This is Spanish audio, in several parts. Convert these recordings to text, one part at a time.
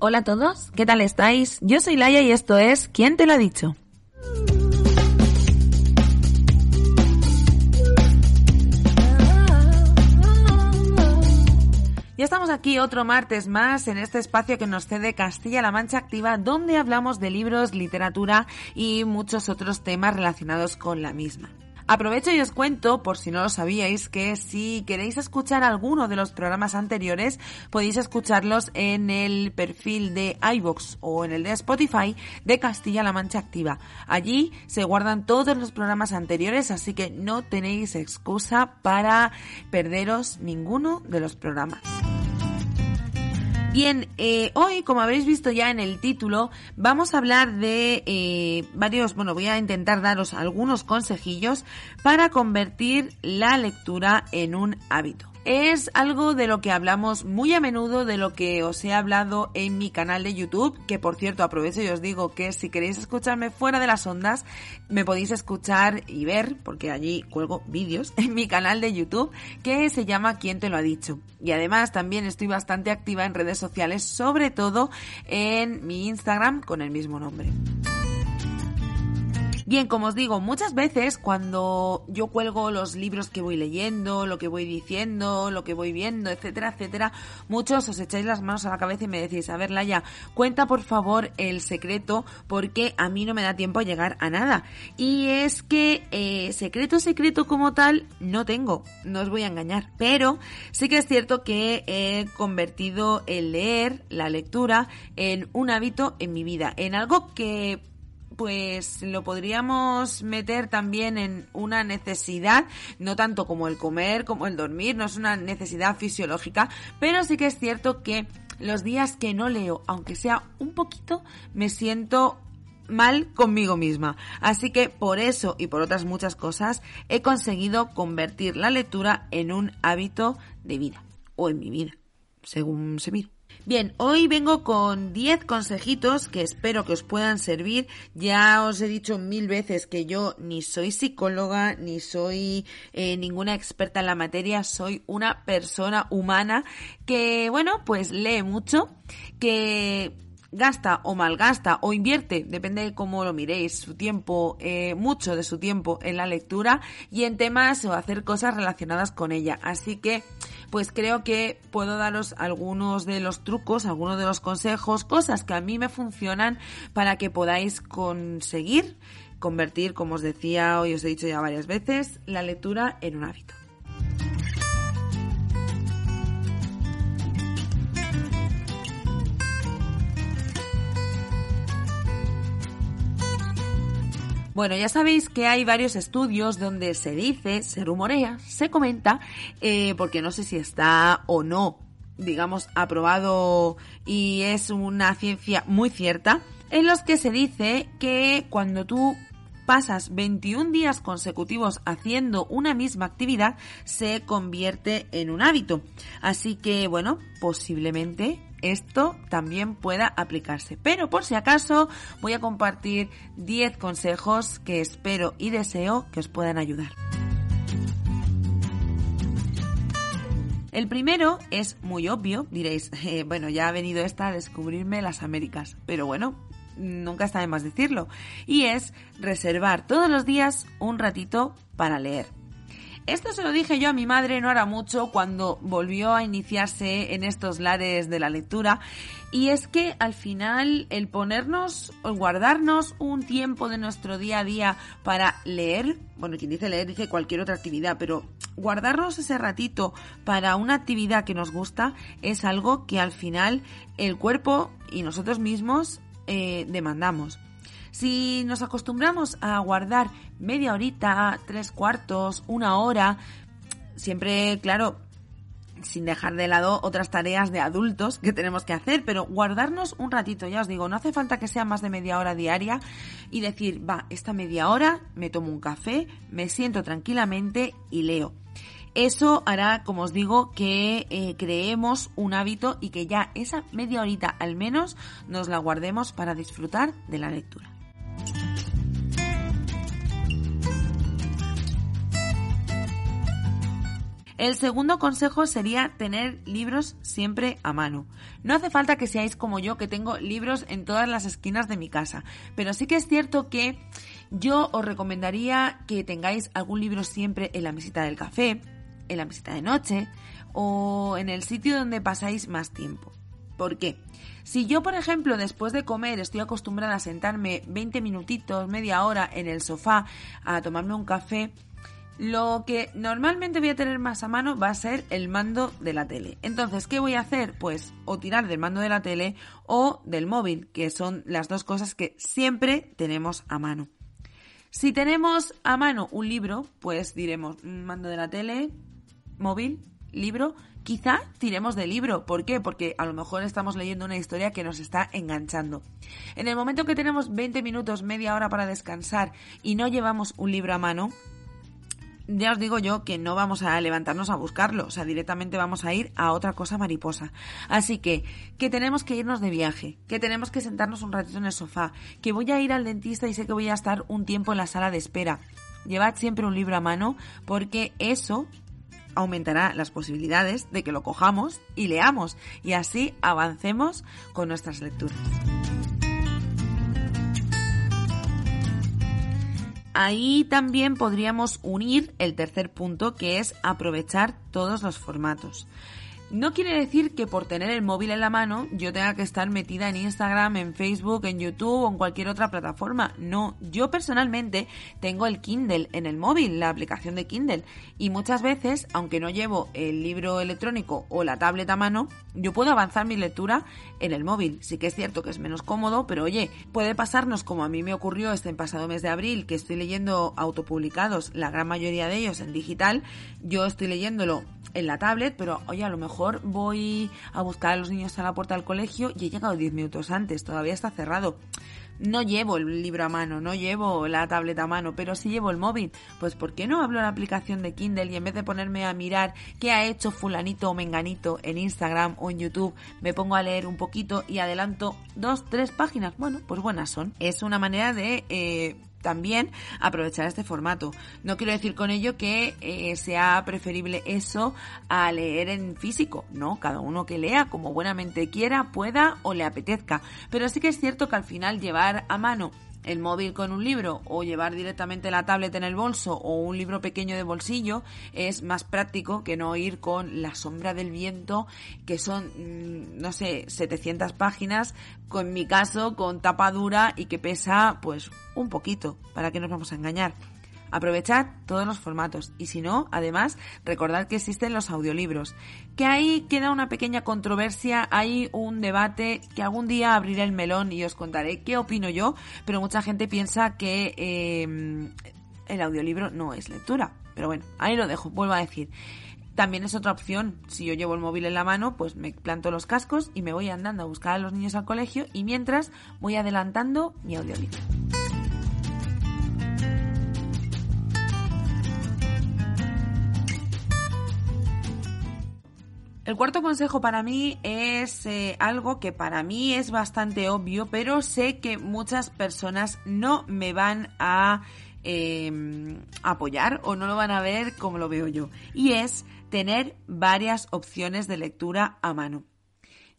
Hola a todos, ¿qué tal estáis? Yo soy Laia y esto es ¿Quién te lo ha dicho? Ya estamos aquí otro martes más en este espacio que nos cede Castilla-La Mancha Activa, donde hablamos de libros, literatura y muchos otros temas relacionados con la misma. Aprovecho y os cuento, por si no lo sabíais, que si queréis escuchar alguno de los programas anteriores, podéis escucharlos en el perfil de iVoox o en el de Spotify de Castilla-La Mancha Activa. Allí se guardan todos los programas anteriores, así que no tenéis excusa para perderos ninguno de los programas. Bien, eh, hoy, como habréis visto ya en el título, vamos a hablar de eh, varios, bueno, voy a intentar daros algunos consejillos para convertir la lectura en un hábito es algo de lo que hablamos muy a menudo, de lo que os he hablado en mi canal de YouTube, que por cierto aprovecho y os digo que si queréis escucharme fuera de las ondas, me podéis escuchar y ver, porque allí cuelgo vídeos en mi canal de YouTube, que se llama ¿Quién te lo ha dicho? Y además también estoy bastante activa en redes sociales, sobre todo en mi Instagram con el mismo nombre. Bien, como os digo, muchas veces cuando yo cuelgo los libros que voy leyendo, lo que voy diciendo, lo que voy viendo, etcétera, etcétera, muchos os echáis las manos a la cabeza y me decís, a ver, Laia, cuenta por favor el secreto porque a mí no me da tiempo a llegar a nada. Y es que eh, secreto, secreto como tal no tengo, no os voy a engañar, pero sí que es cierto que he convertido el leer, la lectura, en un hábito en mi vida, en algo que pues lo podríamos meter también en una necesidad, no tanto como el comer, como el dormir, no es una necesidad fisiológica, pero sí que es cierto que los días que no leo, aunque sea un poquito, me siento mal conmigo misma. Así que por eso y por otras muchas cosas he conseguido convertir la lectura en un hábito de vida o en mi vida, según se mire. Bien, hoy vengo con 10 consejitos que espero que os puedan servir. Ya os he dicho mil veces que yo ni soy psicóloga, ni soy eh, ninguna experta en la materia, soy una persona humana que, bueno, pues lee mucho, que gasta o malgasta o invierte, depende de cómo lo miréis, su tiempo, eh, mucho de su tiempo en la lectura y en temas o hacer cosas relacionadas con ella. Así que, pues creo que puedo daros algunos de los trucos, algunos de los consejos, cosas que a mí me funcionan para que podáis conseguir convertir, como os decía hoy os he dicho ya varias veces, la lectura en un hábito. Bueno, ya sabéis que hay varios estudios donde se dice, se rumorea, se comenta, eh, porque no sé si está o no, digamos, aprobado y es una ciencia muy cierta, en los que se dice que cuando tú pasas 21 días consecutivos haciendo una misma actividad, se convierte en un hábito. Así que, bueno, posiblemente esto también pueda aplicarse. Pero por si acaso voy a compartir 10 consejos que espero y deseo que os puedan ayudar. El primero es muy obvio, diréis, eh, bueno, ya ha venido esta a descubrirme las Américas, pero bueno, nunca está de más decirlo, y es reservar todos los días un ratito para leer. Esto se lo dije yo a mi madre no hará mucho cuando volvió a iniciarse en estos lares de la lectura y es que al final el ponernos o guardarnos un tiempo de nuestro día a día para leer, bueno, quien dice leer dice cualquier otra actividad, pero guardarnos ese ratito para una actividad que nos gusta es algo que al final el cuerpo y nosotros mismos eh, demandamos. Si nos acostumbramos a guardar media horita, tres cuartos, una hora, siempre, claro, sin dejar de lado otras tareas de adultos que tenemos que hacer, pero guardarnos un ratito, ya os digo, no hace falta que sea más de media hora diaria y decir, va, esta media hora me tomo un café, me siento tranquilamente y leo. Eso hará, como os digo, que eh, creemos un hábito y que ya esa media horita al menos nos la guardemos para disfrutar de la lectura. El segundo consejo sería tener libros siempre a mano. No hace falta que seáis como yo, que tengo libros en todas las esquinas de mi casa, pero sí que es cierto que yo os recomendaría que tengáis algún libro siempre en la mesita del café, en la mesita de noche o en el sitio donde pasáis más tiempo. ¿Por qué? Si yo, por ejemplo, después de comer estoy acostumbrada a sentarme 20 minutitos, media hora en el sofá a tomarme un café, lo que normalmente voy a tener más a mano va a ser el mando de la tele. Entonces, ¿qué voy a hacer? Pues o tirar del mando de la tele o del móvil, que son las dos cosas que siempre tenemos a mano. Si tenemos a mano un libro, pues diremos mando de la tele, móvil, libro, quizá tiremos de libro. ¿Por qué? Porque a lo mejor estamos leyendo una historia que nos está enganchando. En el momento que tenemos 20 minutos, media hora para descansar y no llevamos un libro a mano, ya os digo yo que no vamos a levantarnos a buscarlo, o sea, directamente vamos a ir a otra cosa mariposa. Así que, que tenemos que irnos de viaje, que tenemos que sentarnos un ratito en el sofá, que voy a ir al dentista y sé que voy a estar un tiempo en la sala de espera. Llevad siempre un libro a mano porque eso aumentará las posibilidades de que lo cojamos y leamos y así avancemos con nuestras lecturas. Ahí también podríamos unir el tercer punto que es aprovechar todos los formatos. No quiere decir que por tener el móvil en la mano yo tenga que estar metida en Instagram, en Facebook, en YouTube o en cualquier otra plataforma. No, yo personalmente tengo el Kindle en el móvil, la aplicación de Kindle. Y muchas veces, aunque no llevo el libro electrónico o la tablet a mano, yo puedo avanzar mi lectura en el móvil. Sí que es cierto que es menos cómodo, pero oye, puede pasarnos como a mí me ocurrió este pasado mes de abril, que estoy leyendo autopublicados, la gran mayoría de ellos en digital. Yo estoy leyéndolo en la tablet, pero oye, a lo mejor voy a buscar a los niños a la puerta del colegio y he llegado 10 minutos antes, todavía está cerrado. No llevo el libro a mano, no llevo la tableta a mano, pero sí llevo el móvil. Pues ¿por qué no hablo la aplicación de Kindle y en vez de ponerme a mirar qué ha hecho fulanito o menganito en Instagram o en YouTube, me pongo a leer un poquito y adelanto dos, tres páginas? Bueno, pues buenas son. Es una manera de eh, también aprovechar este formato. No quiero decir con ello que eh, sea preferible eso a leer en físico, no, cada uno que lea como buenamente quiera, pueda o le apetezca. Pero sí que es cierto que al final llevar a mano el móvil con un libro o llevar directamente la tablet en el bolso o un libro pequeño de bolsillo es más práctico que no ir con La sombra del viento, que son, mm, no sé, 700 páginas, con mi caso, con tapa dura y que pesa pues un poquito, para que nos vamos a engañar. Aprovechad todos los formatos y si no, además, recordad que existen los audiolibros, que ahí queda una pequeña controversia, hay un debate que algún día abriré el melón y os contaré qué opino yo, pero mucha gente piensa que eh, el audiolibro no es lectura. Pero bueno, ahí lo dejo, vuelvo a decir. También es otra opción. Si yo llevo el móvil en la mano, pues me planto los cascos y me voy andando a buscar a los niños al colegio y mientras voy adelantando mi audiolibro. El cuarto consejo para mí es eh, algo que para mí es bastante obvio, pero sé que muchas personas no me van a em, apoyar o no lo van a ver como lo veo yo. Y es tener varias opciones de lectura a mano.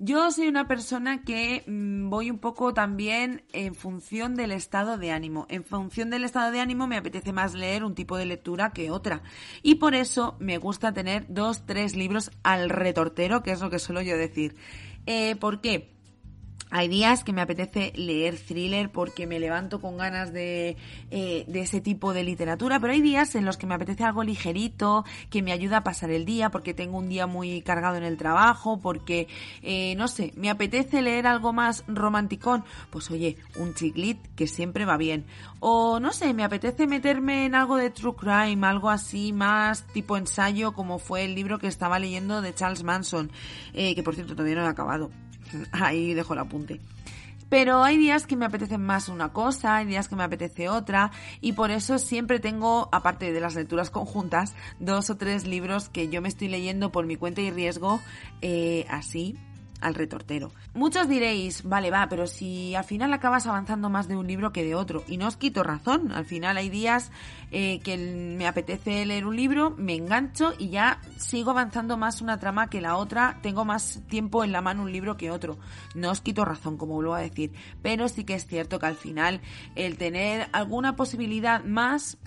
Yo soy una persona que mm, voy un poco también en función del estado de ánimo. En función del estado de ánimo me apetece más leer un tipo de lectura que otra. Y por eso me gusta tener dos, tres libros al retortero, que es lo que suelo yo decir. Eh, ¿Por qué? Hay días que me apetece leer thriller porque me levanto con ganas de, eh, de ese tipo de literatura, pero hay días en los que me apetece algo ligerito, que me ayuda a pasar el día, porque tengo un día muy cargado en el trabajo, porque, eh, no sé, me apetece leer algo más romanticón. Pues oye, un chiclit que siempre va bien. O no sé, me apetece meterme en algo de true crime, algo así más tipo ensayo, como fue el libro que estaba leyendo de Charles Manson, eh, que por cierto todavía no he acabado Ahí dejo el apunte. Pero hay días que me apetecen más una cosa, hay días que me apetece otra, y por eso siempre tengo, aparte de las lecturas conjuntas, dos o tres libros que yo me estoy leyendo por mi cuenta y riesgo, eh, así, al retortero. Muchos diréis, vale, va, pero si al final acabas avanzando más de un libro que de otro, y no os quito razón, al final hay días eh, que me apetece leer un libro, me engancho y ya sigo avanzando más una trama que la otra, tengo más tiempo en la mano un libro que otro. No os quito razón, como vuelvo a decir, pero sí que es cierto que al final el tener alguna posibilidad más,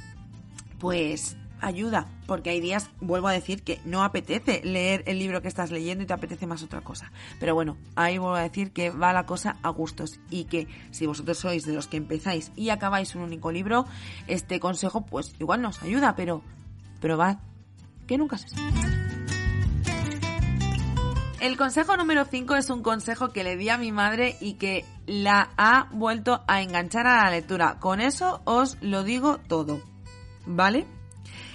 pues ayuda, porque hay días, vuelvo a decir, que no apetece leer el libro que estás leyendo y te apetece más otra cosa. Pero bueno, ahí vuelvo a decir que va la cosa a gustos y que si vosotros sois de los que empezáis y acabáis un único libro, este consejo pues igual nos ayuda, pero probad, que nunca se sabe. El consejo número 5 es un consejo que le di a mi madre y que la ha vuelto a enganchar a la lectura. Con eso os lo digo todo. ¿Vale?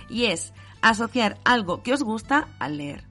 Y es asociar algo que os gusta al leer.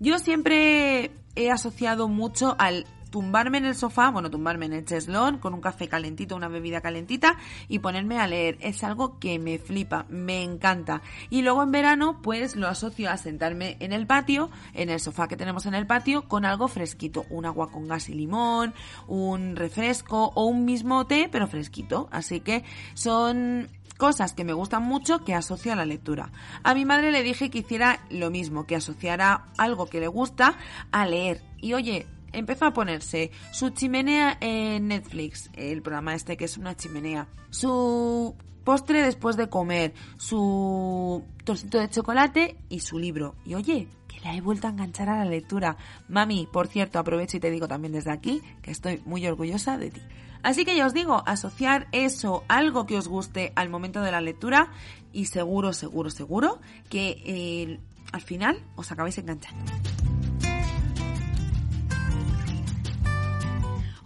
Yo siempre he asociado mucho al tumbarme en el sofá, bueno, tumbarme en el cheslón con un café calentito, una bebida calentita y ponerme a leer. Es algo que me flipa, me encanta. Y luego en verano, pues lo asocio a sentarme en el patio, en el sofá que tenemos en el patio, con algo fresquito. Un agua con gas y limón, un refresco o un mismo té, pero fresquito. Así que son cosas que me gustan mucho que asocio a la lectura. A mi madre le dije que hiciera lo mismo, que asociara algo que le gusta a leer. Y oye, empezó a ponerse su chimenea en Netflix, el programa este que es una chimenea, su postre después de comer, su trocito de chocolate y su libro. Y oye, que la he vuelto a enganchar a la lectura. Mami, por cierto, aprovecho y te digo también desde aquí que estoy muy orgullosa de ti. Así que ya os digo, asociar eso, algo que os guste al momento de la lectura y seguro, seguro, seguro que eh, al final os acabáis enganchando.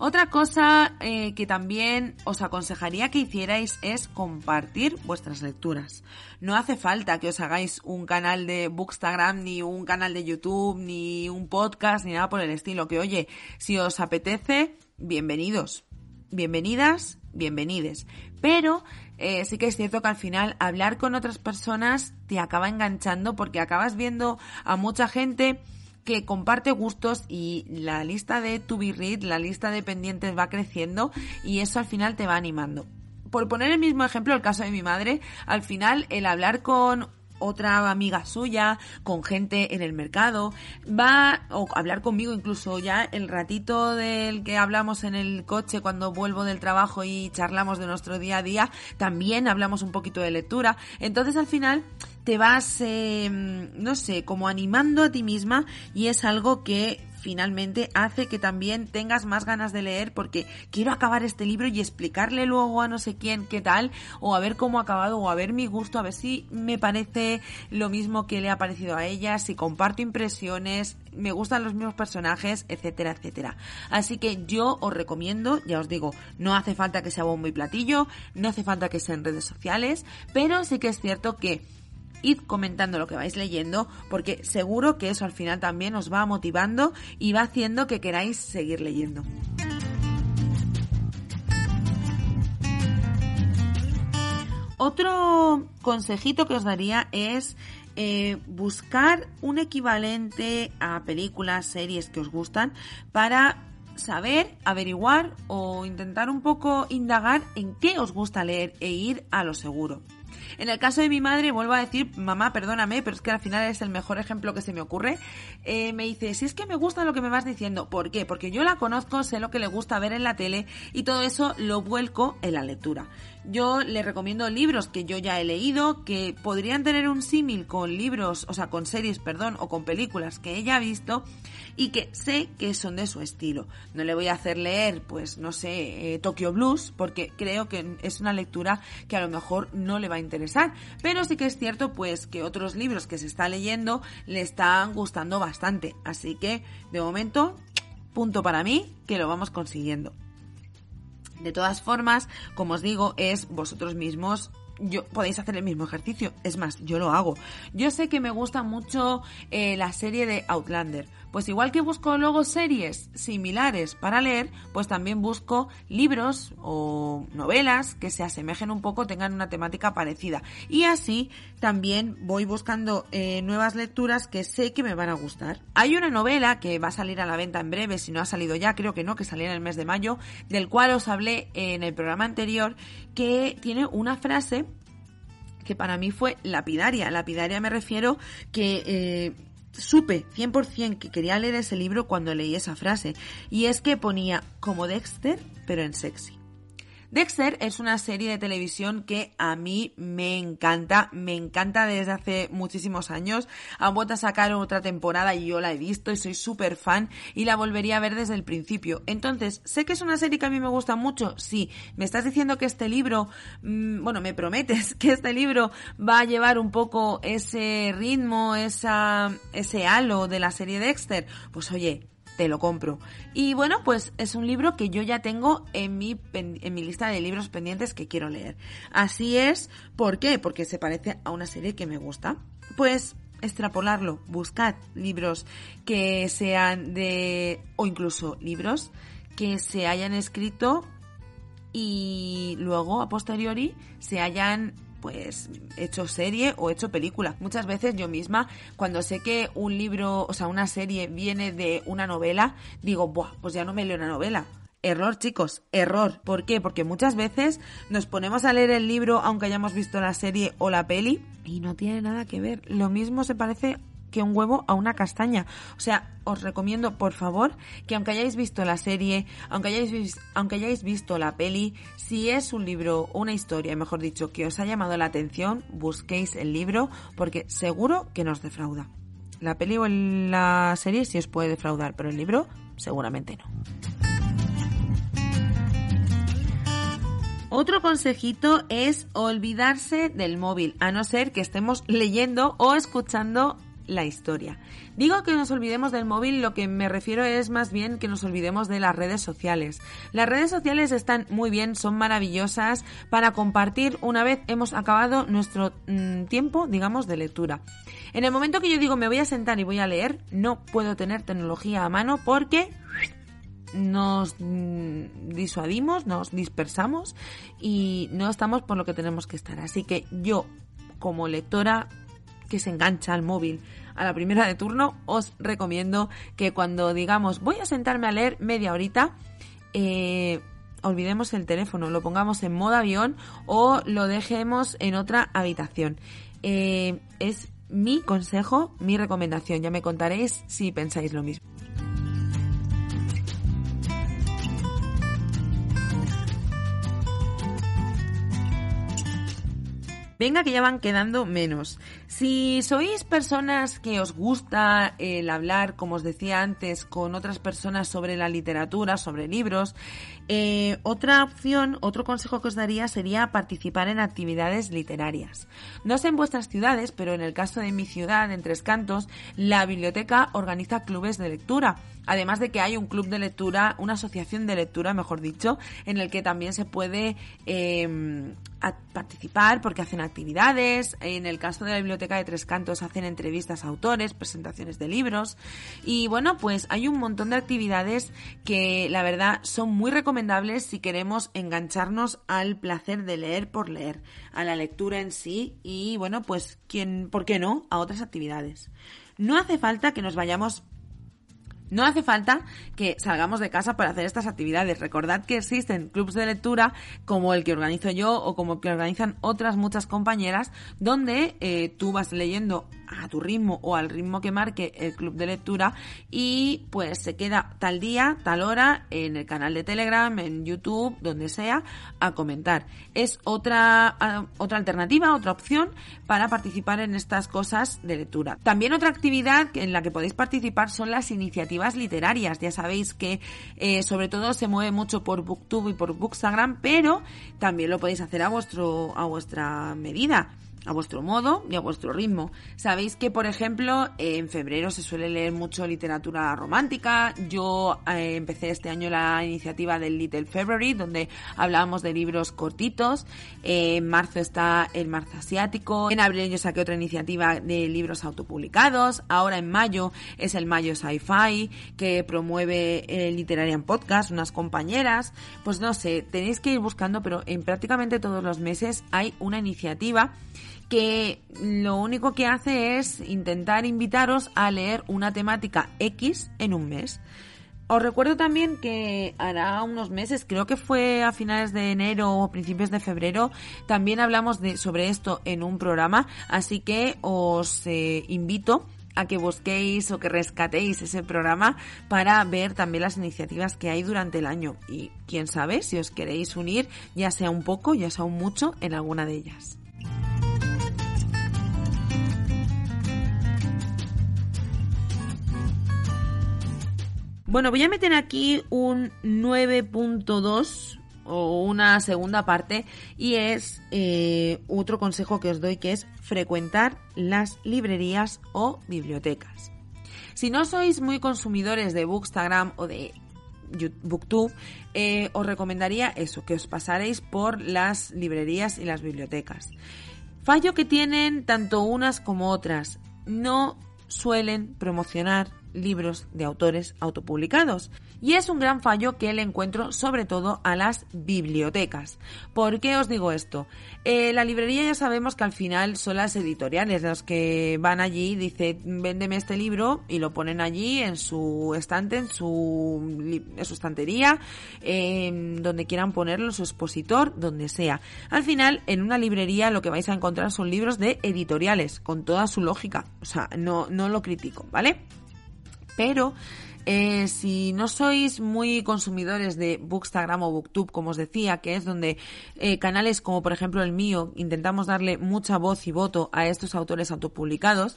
Otra cosa eh, que también os aconsejaría que hicierais es compartir vuestras lecturas. No hace falta que os hagáis un canal de Bookstagram, ni un canal de YouTube, ni un podcast, ni nada por el estilo. Que oye, si os apetece, bienvenidos bienvenidas, bienvenides. Pero eh, sí que es cierto que al final hablar con otras personas te acaba enganchando porque acabas viendo a mucha gente que comparte gustos y la lista de to be read, la lista de pendientes va creciendo y eso al final te va animando. Por poner el mismo ejemplo, el caso de mi madre, al final el hablar con otra amiga suya, con gente en el mercado, va o hablar conmigo incluso ya el ratito del que hablamos en el coche cuando vuelvo del trabajo y charlamos de nuestro día a día, también hablamos un poquito de lectura. Entonces al final te vas, eh, no sé, como animando a ti misma y es algo que finalmente hace que también tengas más ganas de leer porque quiero acabar este libro y explicarle luego a no sé quién qué tal o a ver cómo ha acabado o a ver mi gusto, a ver si me parece lo mismo que le ha parecido a ella, si comparto impresiones, me gustan los mismos personajes, etcétera, etcétera. Así que yo os recomiendo, ya os digo, no hace falta que sea bombo y platillo, no hace falta que sea en redes sociales, pero sí que es cierto que id comentando lo que vais leyendo, porque seguro que eso al final también os va motivando y va haciendo que queráis seguir leyendo. Otro consejito que os daría es eh, buscar un equivalente a películas, series que os gustan para saber, averiguar o intentar un poco indagar en qué os gusta leer e ir a lo seguro. En el caso de mi madre, vuelvo a decir, mamá, perdóname, pero es que al final es el mejor ejemplo que se me ocurre. Eh, me dice, si es que me gusta lo que me vas diciendo. ¿Por qué? Porque yo la conozco, sé lo que le gusta ver en la tele y todo eso lo vuelco en la lectura. Yo le recomiendo libros que yo ya he leído, que podrían tener un símil con libros, o sea, con series, perdón, o con películas que ella ha visto y que sé que son de su estilo. No le voy a hacer leer, pues, no sé, eh, Tokyo Blues, porque creo que es una lectura que a lo mejor no le va a interesar. Pero sí que es cierto, pues, que otros libros que se está leyendo le están gustando bastante. Así que, de momento, punto para mí, que lo vamos consiguiendo. De todas formas, como os digo, es vosotros mismos yo podéis hacer el mismo ejercicio. Es más, yo lo hago. Yo sé que me gusta mucho eh, la serie de Outlander. Pues igual que busco luego series similares para leer, pues también busco libros o novelas que se asemejen un poco, tengan una temática parecida. Y así también voy buscando eh, nuevas lecturas que sé que me van a gustar. Hay una novela que va a salir a la venta en breve, si no ha salido ya, creo que no, que salía en el mes de mayo, del cual os hablé en el programa anterior, que tiene una frase que para mí fue lapidaria. Lapidaria me refiero que eh, supe 100% que quería leer ese libro cuando leí esa frase. Y es que ponía como Dexter, pero en sexy. Dexter es una serie de televisión que a mí me encanta, me encanta desde hace muchísimos años. Han vuelto a sacar otra temporada y yo la he visto y soy súper fan y la volvería a ver desde el principio. Entonces, sé que es una serie que a mí me gusta mucho, sí. Me estás diciendo que este libro, mm, bueno, me prometes que este libro va a llevar un poco ese ritmo, esa, ese halo de la serie Dexter. Pues oye, lo compro. Y bueno, pues es un libro que yo ya tengo en mi, en mi lista de libros pendientes que quiero leer. Así es, ¿por qué? Porque se parece a una serie que me gusta. Pues extrapolarlo, buscad libros que sean de, o incluso libros que se hayan escrito y luego a posteriori se hayan pues hecho serie o hecho película. Muchas veces yo misma, cuando sé que un libro, o sea, una serie viene de una novela, digo, Buah, pues ya no me leo una novela. Error, chicos, error. ¿Por qué? Porque muchas veces nos ponemos a leer el libro aunque hayamos visto la serie o la peli y no tiene nada que ver. Lo mismo se parece que un huevo a una castaña. O sea, os recomiendo, por favor, que aunque hayáis visto la serie, aunque hayáis, aunque hayáis visto la peli, si es un libro una historia, mejor dicho, que os ha llamado la atención, busquéis el libro porque seguro que nos defrauda. La peli o la serie sí os puede defraudar, pero el libro seguramente no. Otro consejito es olvidarse del móvil, a no ser que estemos leyendo o escuchando la historia. Digo que nos olvidemos del móvil, lo que me refiero es más bien que nos olvidemos de las redes sociales. Las redes sociales están muy bien, son maravillosas para compartir una vez hemos acabado nuestro mm, tiempo, digamos, de lectura. En el momento que yo digo me voy a sentar y voy a leer, no puedo tener tecnología a mano porque nos mm, disuadimos, nos dispersamos y no estamos por lo que tenemos que estar. Así que yo, como lectora, que se engancha al móvil a la primera de turno, os recomiendo que cuando digamos voy a sentarme a leer media horita, eh, olvidemos el teléfono, lo pongamos en modo avión o lo dejemos en otra habitación. Eh, es mi consejo, mi recomendación. Ya me contaréis si pensáis lo mismo. Venga que ya van quedando menos. Si sois personas que os gusta el hablar, como os decía antes, con otras personas sobre la literatura, sobre libros, eh, otra opción, otro consejo que os daría sería participar en actividades literarias. No sé en vuestras ciudades, pero en el caso de mi ciudad, en Tres Cantos, la biblioteca organiza clubes de lectura. Además de que hay un club de lectura, una asociación de lectura, mejor dicho, en el que también se puede eh, participar porque hacen actividades. En el caso de la Biblioteca de Tres Cantos hacen entrevistas a autores, presentaciones de libros. Y bueno, pues hay un montón de actividades que la verdad son muy recomendables si queremos engancharnos al placer de leer por leer, a la lectura en sí y bueno, pues quién, ¿por qué no? a otras actividades. No hace falta que nos vayamos no hace falta que salgamos de casa para hacer estas actividades. Recordad que existen clubs de lectura como el que organizo yo o como el que organizan otras muchas compañeras donde eh, tú vas leyendo a tu ritmo o al ritmo que marque el club de lectura y pues se queda tal día, tal hora en el canal de Telegram, en YouTube, donde sea, a comentar. Es otra, otra alternativa, otra opción para participar en estas cosas de lectura. También otra actividad en la que podéis participar son las iniciativas literarias. Ya sabéis que eh, sobre todo se mueve mucho por Booktube y por Bookstagram, pero también lo podéis hacer a vuestro, a vuestra medida a vuestro modo y a vuestro ritmo. Sabéis que, por ejemplo, en febrero se suele leer mucho literatura romántica. Yo eh, empecé este año la iniciativa del Little February, donde hablábamos de libros cortitos. Eh, en marzo está el marzo asiático. En abril yo saqué otra iniciativa de libros autopublicados. Ahora en mayo es el Mayo Sci-Fi, que promueve el Literarian Podcast, unas compañeras. Pues no sé, tenéis que ir buscando, pero en prácticamente todos los meses hay una iniciativa que lo único que hace es intentar invitaros a leer una temática X en un mes. Os recuerdo también que hará unos meses, creo que fue a finales de enero o principios de febrero, también hablamos de, sobre esto en un programa, así que os eh, invito a que busquéis o que rescatéis ese programa para ver también las iniciativas que hay durante el año y quién sabe si os queréis unir ya sea un poco, ya sea un mucho en alguna de ellas. Bueno, voy a meter aquí un 9.2 o una segunda parte y es eh, otro consejo que os doy que es frecuentar las librerías o bibliotecas. Si no sois muy consumidores de Bookstagram o de Booktube, eh, os recomendaría eso, que os pasaréis por las librerías y las bibliotecas. Fallo que tienen tanto unas como otras, no suelen promocionar libros de autores autopublicados. Y es un gran fallo que le encuentro sobre todo a las bibliotecas. ¿Por qué os digo esto? Eh, la librería ya sabemos que al final son las editoriales los que van allí y dicen véndeme este libro y lo ponen allí en su estante, en su, estantería, donde quieran ponerlo, su expositor, donde sea. Al final, en una librería lo que vais a encontrar son libros de editoriales, con toda su lógica. O sea, no, no lo critico, ¿vale? Pero eh, si no sois muy consumidores de Bookstagram o Booktube, como os decía, que es donde eh, canales como por ejemplo el mío intentamos darle mucha voz y voto a estos autores autopublicados,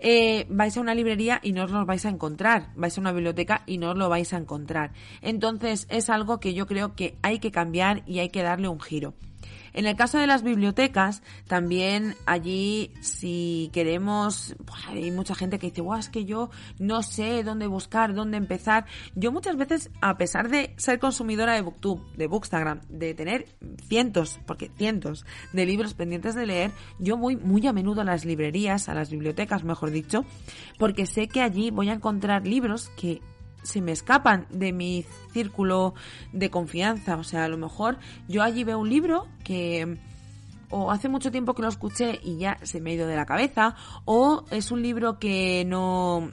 eh, vais a una librería y no os los vais a encontrar, vais a una biblioteca y no os lo vais a encontrar. Entonces es algo que yo creo que hay que cambiar y hay que darle un giro. En el caso de las bibliotecas, también allí si queremos, hay mucha gente que dice, Buah, es que yo no sé dónde buscar, dónde empezar. Yo muchas veces, a pesar de ser consumidora de Booktube, de Bookstagram, de tener cientos, porque cientos de libros pendientes de leer, yo voy muy a menudo a las librerías, a las bibliotecas, mejor dicho, porque sé que allí voy a encontrar libros que se me escapan de mi círculo de confianza. O sea, a lo mejor yo allí veo un libro que o hace mucho tiempo que lo escuché y ya se me ha ido de la cabeza, o es un libro que no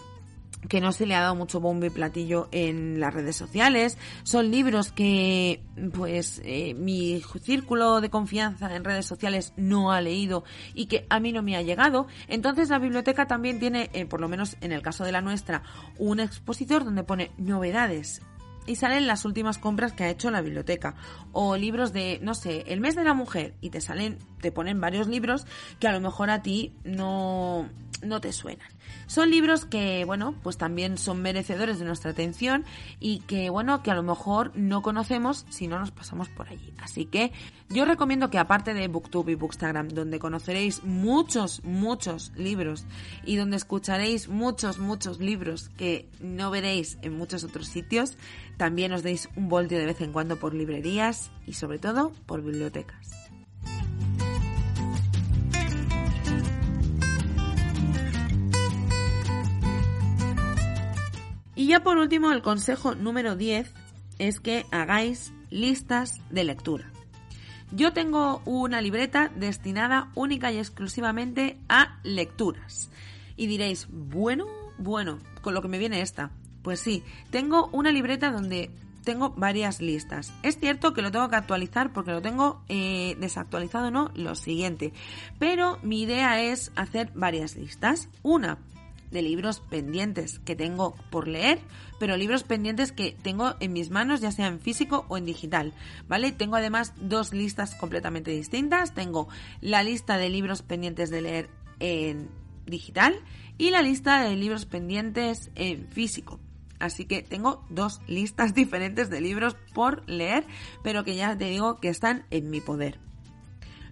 que no se le ha dado mucho bombo y platillo en las redes sociales. Son libros que, pues, eh, mi círculo de confianza en redes sociales no ha leído y que a mí no me ha llegado. Entonces la biblioteca también tiene, eh, por lo menos en el caso de la nuestra, un expositor donde pone novedades y salen las últimas compras que ha hecho la biblioteca o libros de no sé el mes de la mujer y te salen te ponen varios libros que a lo mejor a ti no no te suenan son libros que, bueno, pues también son merecedores de nuestra atención y que, bueno, que a lo mejor no conocemos si no nos pasamos por allí. Así que yo recomiendo que aparte de Booktube y Bookstagram, donde conoceréis muchos, muchos libros y donde escucharéis muchos, muchos libros que no veréis en muchos otros sitios, también os deis un voltio de vez en cuando por librerías y sobre todo por bibliotecas. Y ya por último, el consejo número 10 es que hagáis listas de lectura. Yo tengo una libreta destinada única y exclusivamente a lecturas. Y diréis, bueno, bueno, con lo que me viene esta. Pues sí, tengo una libreta donde tengo varias listas. Es cierto que lo tengo que actualizar porque lo tengo eh, desactualizado, no, lo siguiente. Pero mi idea es hacer varias listas. Una de libros pendientes que tengo por leer, pero libros pendientes que tengo en mis manos, ya sea en físico o en digital, ¿vale? Tengo además dos listas completamente distintas. Tengo la lista de libros pendientes de leer en digital y la lista de libros pendientes en físico. Así que tengo dos listas diferentes de libros por leer, pero que ya te digo que están en mi poder.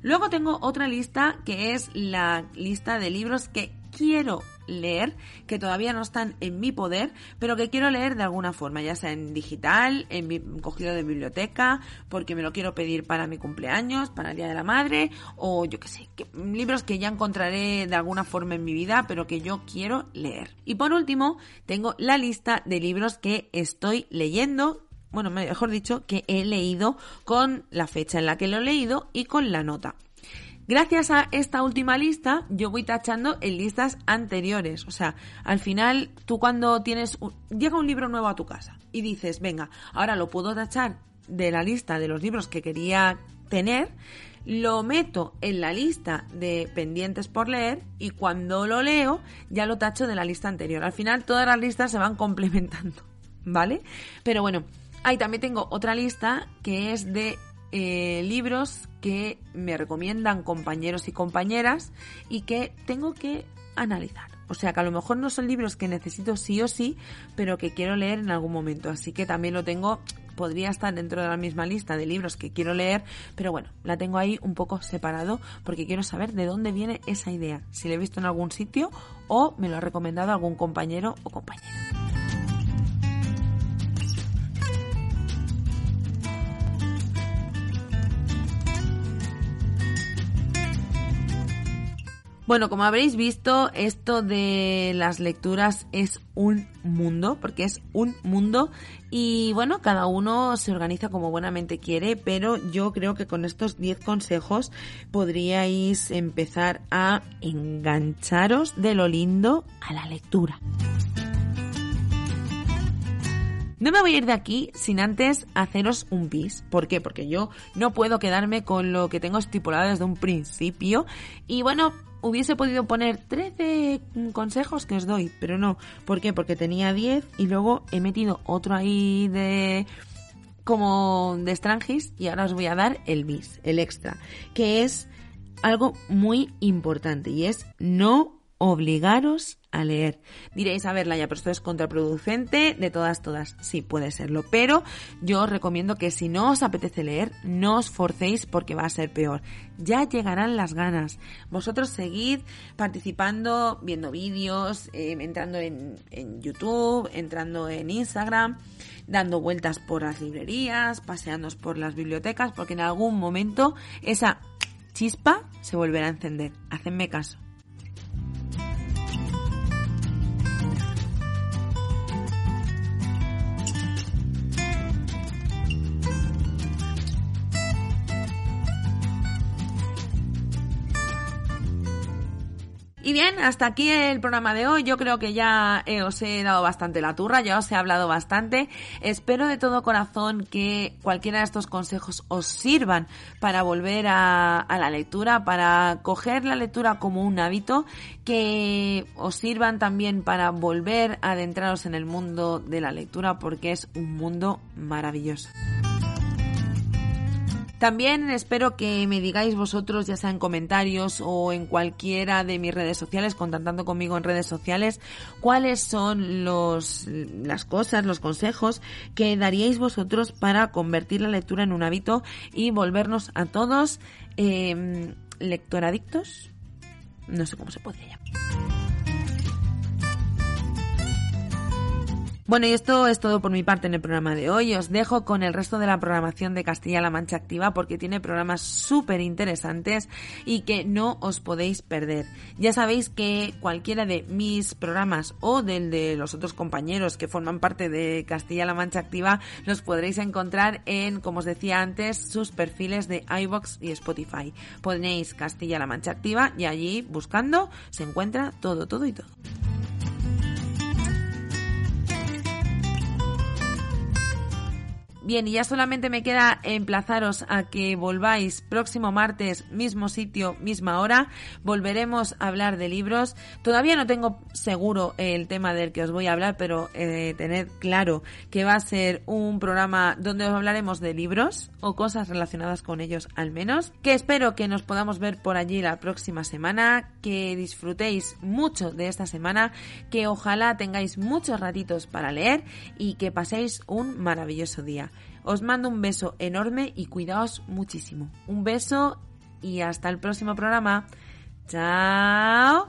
Luego tengo otra lista que es la lista de libros que quiero leer, que todavía no están en mi poder, pero que quiero leer de alguna forma, ya sea en digital, en cogido de biblioteca, porque me lo quiero pedir para mi cumpleaños, para el Día de la Madre, o yo qué sé, libros que ya encontraré de alguna forma en mi vida, pero que yo quiero leer. Y por último, tengo la lista de libros que estoy leyendo, bueno, mejor dicho, que he leído con la fecha en la que lo he leído y con la nota. Gracias a esta última lista, yo voy tachando en listas anteriores. O sea, al final, tú cuando tienes, llega un libro nuevo a tu casa y dices, venga, ahora lo puedo tachar de la lista de los libros que quería tener, lo meto en la lista de pendientes por leer y cuando lo leo ya lo tacho de la lista anterior. Al final todas las listas se van complementando, ¿vale? Pero bueno, ahí también tengo otra lista que es de eh, libros que me recomiendan compañeros y compañeras y que tengo que analizar. O sea que a lo mejor no son libros que necesito sí o sí, pero que quiero leer en algún momento. Así que también lo tengo, podría estar dentro de la misma lista de libros que quiero leer, pero bueno, la tengo ahí un poco separado porque quiero saber de dónde viene esa idea, si la he visto en algún sitio o me lo ha recomendado algún compañero o compañera. Bueno, como habréis visto, esto de las lecturas es un mundo, porque es un mundo y bueno, cada uno se organiza como buenamente quiere, pero yo creo que con estos 10 consejos podríais empezar a engancharos de lo lindo a la lectura. No me voy a ir de aquí sin antes haceros un bis. ¿Por qué? Porque yo no puedo quedarme con lo que tengo estipulado desde un principio. Y bueno, hubiese podido poner 13 consejos que os doy, pero no. ¿Por qué? Porque tenía 10 y luego he metido otro ahí de como de Strangis y ahora os voy a dar el bis, el extra, que es algo muy importante y es no obligaros a leer. Diréis, a ver, Laia, pero esto es contraproducente de todas, todas. Sí, puede serlo. Pero yo os recomiendo que si no os apetece leer, no os forcéis porque va a ser peor. Ya llegarán las ganas. Vosotros seguid participando, viendo vídeos, eh, entrando en, YouTube, entrando en Instagram, dando vueltas por las librerías, paseándoos por las bibliotecas, porque en algún momento esa chispa se volverá a encender. Hacedme caso. Y bien, hasta aquí el programa de hoy. Yo creo que ya eh, os he dado bastante la turra, ya os he hablado bastante. Espero de todo corazón que cualquiera de estos consejos os sirvan para volver a, a la lectura, para coger la lectura como un hábito, que os sirvan también para volver a adentraros en el mundo de la lectura porque es un mundo maravilloso. También espero que me digáis vosotros, ya sea en comentarios o en cualquiera de mis redes sociales, contactando conmigo en redes sociales, cuáles son los, las cosas, los consejos que daríais vosotros para convertir la lectura en un hábito y volvernos a todos eh, lectoradictos. No sé cómo se podría llamar. Bueno, y esto es todo por mi parte en el programa de hoy. Os dejo con el resto de la programación de Castilla-La Mancha Activa porque tiene programas súper interesantes y que no os podéis perder. Ya sabéis que cualquiera de mis programas o del de los otros compañeros que forman parte de Castilla-La Mancha Activa los podréis encontrar en, como os decía antes, sus perfiles de iBox y Spotify. Ponéis Castilla-La Mancha Activa y allí buscando se encuentra todo, todo y todo. Bien, y ya solamente me queda emplazaros a que volváis próximo martes, mismo sitio, misma hora. Volveremos a hablar de libros. Todavía no tengo seguro el tema del que os voy a hablar, pero eh, tened claro que va a ser un programa donde os hablaremos de libros o cosas relacionadas con ellos al menos. Que espero que nos podamos ver por allí la próxima semana, que disfrutéis mucho de esta semana, que ojalá tengáis muchos ratitos para leer y que paséis un maravilloso día. Os mando un beso enorme y cuidaos muchísimo. Un beso y hasta el próximo programa. Chao.